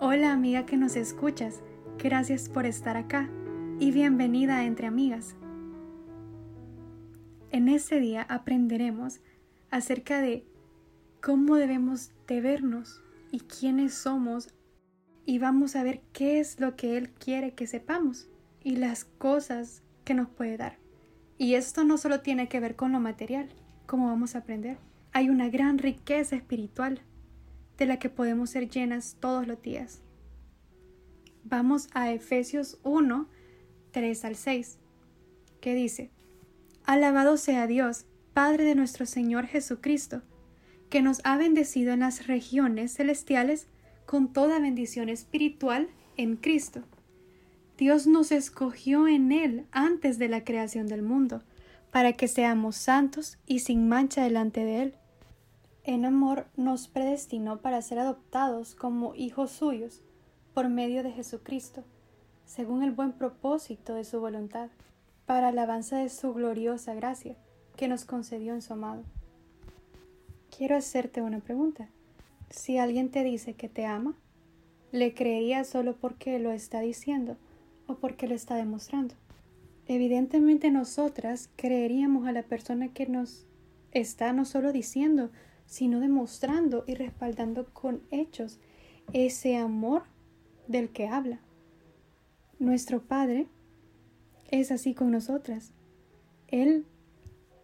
Hola amiga que nos escuchas, gracias por estar acá y bienvenida a Entre Amigas. En este día aprenderemos acerca de cómo debemos de vernos y quiénes somos y vamos a ver qué es lo que Él quiere que sepamos y las cosas que nos puede dar. Y esto no solo tiene que ver con lo material, como vamos a aprender. Hay una gran riqueza espiritual de la que podemos ser llenas todos los días. Vamos a Efesios 1, 3 al 6, que dice, Alabado sea Dios, Padre de nuestro Señor Jesucristo, que nos ha bendecido en las regiones celestiales con toda bendición espiritual en Cristo. Dios nos escogió en Él antes de la creación del mundo, para que seamos santos y sin mancha delante de Él en amor nos predestinó para ser adoptados como hijos suyos por medio de Jesucristo, según el buen propósito de su voluntad, para alabanza de su gloriosa gracia que nos concedió en su amado. Quiero hacerte una pregunta. Si alguien te dice que te ama, ¿le creerías solo porque lo está diciendo o porque lo está demostrando? Evidentemente nosotras creeríamos a la persona que nos está no solo diciendo, sino demostrando y respaldando con hechos ese amor del que habla. Nuestro Padre es así con nosotras. Él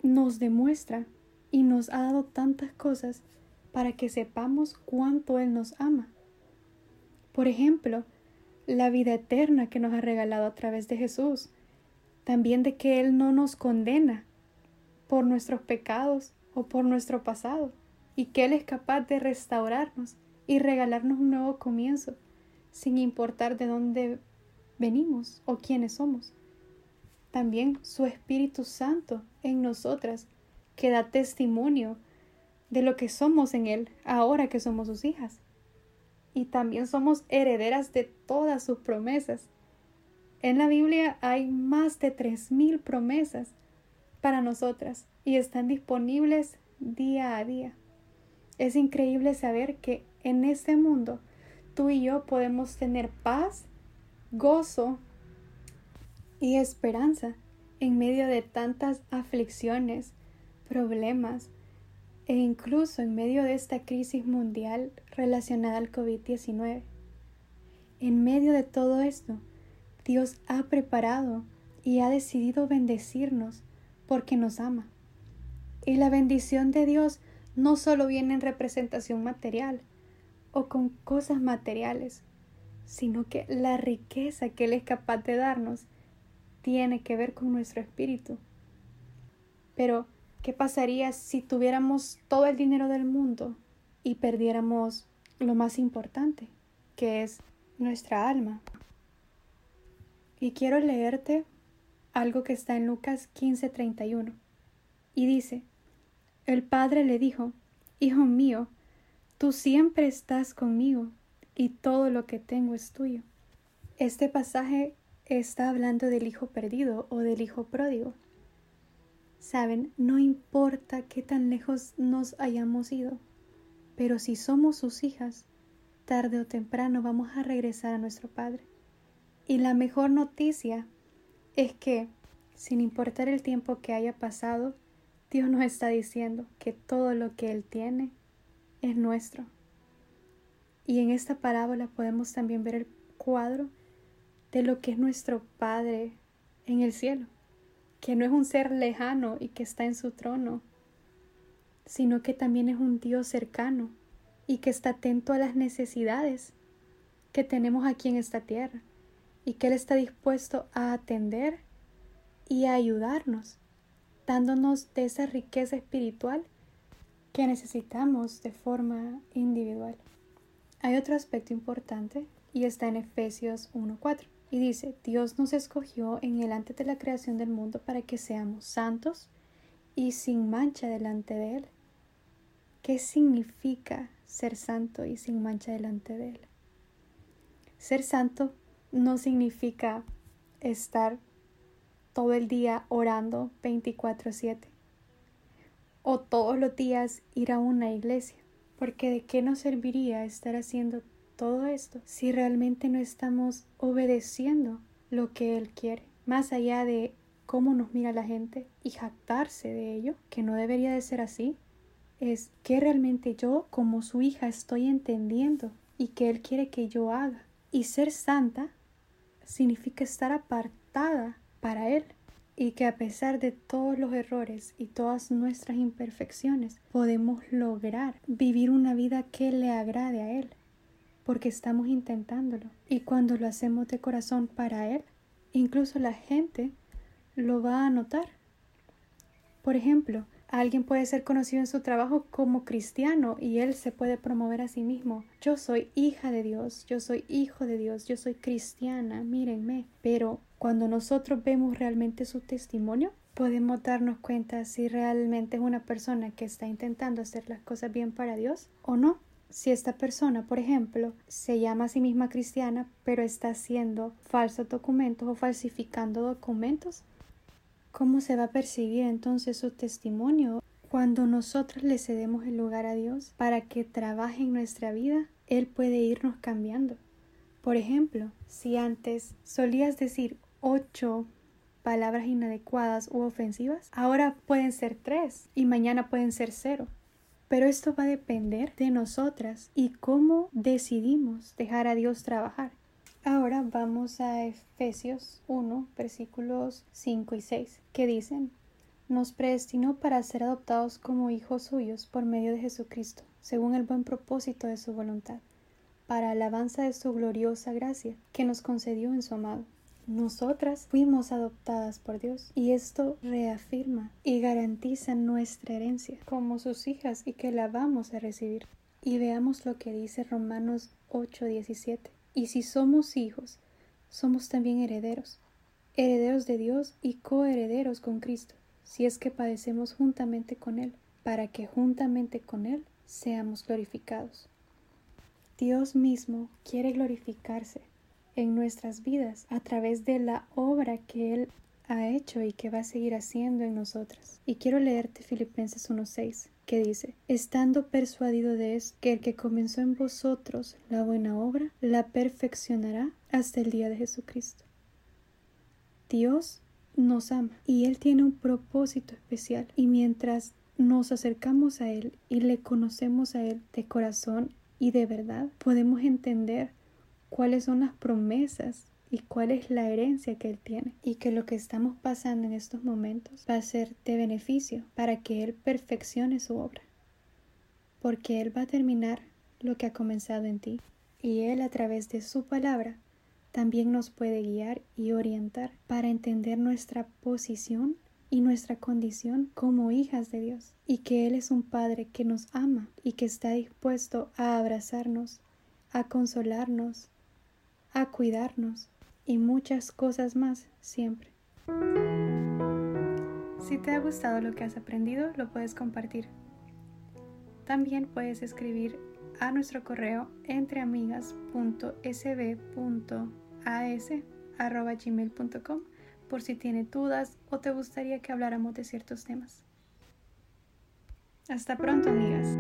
nos demuestra y nos ha dado tantas cosas para que sepamos cuánto Él nos ama. Por ejemplo, la vida eterna que nos ha regalado a través de Jesús, también de que Él no nos condena por nuestros pecados o por nuestro pasado y que Él es capaz de restaurarnos y regalarnos un nuevo comienzo, sin importar de dónde venimos o quiénes somos. También su Espíritu Santo en nosotras, que da testimonio de lo que somos en Él ahora que somos sus hijas. Y también somos herederas de todas sus promesas. En la Biblia hay más de tres mil promesas para nosotras y están disponibles día a día. Es increíble saber que en este mundo tú y yo podemos tener paz, gozo y esperanza en medio de tantas aflicciones, problemas e incluso en medio de esta crisis mundial relacionada al COVID-19. En medio de todo esto, Dios ha preparado y ha decidido bendecirnos porque nos ama. Y la bendición de Dios no solo viene en representación material o con cosas materiales, sino que la riqueza que Él es capaz de darnos tiene que ver con nuestro espíritu. Pero, ¿qué pasaría si tuviéramos todo el dinero del mundo y perdiéramos lo más importante, que es nuestra alma? Y quiero leerte algo que está en Lucas 15:31. Y dice, el padre le dijo, Hijo mío, tú siempre estás conmigo y todo lo que tengo es tuyo. Este pasaje está hablando del hijo perdido o del hijo pródigo. Saben, no importa qué tan lejos nos hayamos ido, pero si somos sus hijas, tarde o temprano vamos a regresar a nuestro Padre. Y la mejor noticia es que, sin importar el tiempo que haya pasado, Dios nos está diciendo que todo lo que Él tiene es nuestro. Y en esta parábola podemos también ver el cuadro de lo que es nuestro Padre en el cielo, que no es un ser lejano y que está en su trono, sino que también es un Dios cercano y que está atento a las necesidades que tenemos aquí en esta tierra y que Él está dispuesto a atender y a ayudarnos dándonos de esa riqueza espiritual que necesitamos de forma individual. Hay otro aspecto importante y está en Efesios 1.4 y dice, Dios nos escogió en el antes de la creación del mundo para que seamos santos y sin mancha delante de Él. ¿Qué significa ser santo y sin mancha delante de Él? Ser santo no significa estar todo el día orando 24/7 o todos los días ir a una iglesia, porque de qué nos serviría estar haciendo todo esto si realmente no estamos obedeciendo lo que Él quiere? Más allá de cómo nos mira la gente y jactarse de ello, que no debería de ser así, es que realmente yo como su hija estoy entendiendo y que Él quiere que yo haga. Y ser santa significa estar apartada para Él y que a pesar de todos los errores y todas nuestras imperfecciones podemos lograr vivir una vida que le agrade a Él, porque estamos intentándolo. Y cuando lo hacemos de corazón para Él, incluso la gente lo va a notar. Por ejemplo, alguien puede ser conocido en su trabajo como cristiano y él se puede promover a sí mismo. Yo soy hija de Dios, yo soy hijo de Dios, yo soy cristiana, mírenme. Pero cuando nosotros vemos realmente su testimonio, podemos darnos cuenta si realmente es una persona que está intentando hacer las cosas bien para Dios o no. Si esta persona, por ejemplo, se llama a sí misma cristiana, pero está haciendo falsos documentos o falsificando documentos, ¿cómo se va a percibir entonces su testimonio? Cuando nosotros le cedemos el lugar a Dios para que trabaje en nuestra vida, Él puede irnos cambiando. Por ejemplo, si antes solías decir ocho palabras inadecuadas u ofensivas, ahora pueden ser tres y mañana pueden ser cero. Pero esto va a depender de nosotras y cómo decidimos dejar a Dios trabajar. Ahora vamos a Efesios 1, versículos 5 y 6, que dicen, nos predestinó para ser adoptados como hijos suyos por medio de Jesucristo, según el buen propósito de su voluntad, para alabanza de su gloriosa gracia, que nos concedió en su amado nosotras fuimos adoptadas por Dios y esto reafirma y garantiza nuestra herencia como sus hijas y que la vamos a recibir. Y veamos lo que dice Romanos 8:17. Y si somos hijos, somos también herederos, herederos de Dios y coherederos con Cristo, si es que padecemos juntamente con Él, para que juntamente con Él seamos glorificados. Dios mismo quiere glorificarse en nuestras vidas a través de la obra que Él ha hecho y que va a seguir haciendo en nosotras. Y quiero leerte Filipenses 1.6, que dice, estando persuadido de esto, que el que comenzó en vosotros la buena obra, la perfeccionará hasta el día de Jesucristo. Dios nos ama y Él tiene un propósito especial y mientras nos acercamos a Él y le conocemos a Él de corazón y de verdad, podemos entender cuáles son las promesas y cuál es la herencia que Él tiene y que lo que estamos pasando en estos momentos va a ser de beneficio para que Él perfeccione su obra. Porque Él va a terminar lo que ha comenzado en ti y Él a través de su palabra también nos puede guiar y orientar para entender nuestra posición y nuestra condición como hijas de Dios y que Él es un Padre que nos ama y que está dispuesto a abrazarnos, a consolarnos, a cuidarnos y muchas cosas más siempre. Si te ha gustado lo que has aprendido, lo puedes compartir. También puedes escribir a nuestro correo entreamigas.sb.as.gmail.com por si tienes dudas o te gustaría que habláramos de ciertos temas. Hasta pronto, amigas.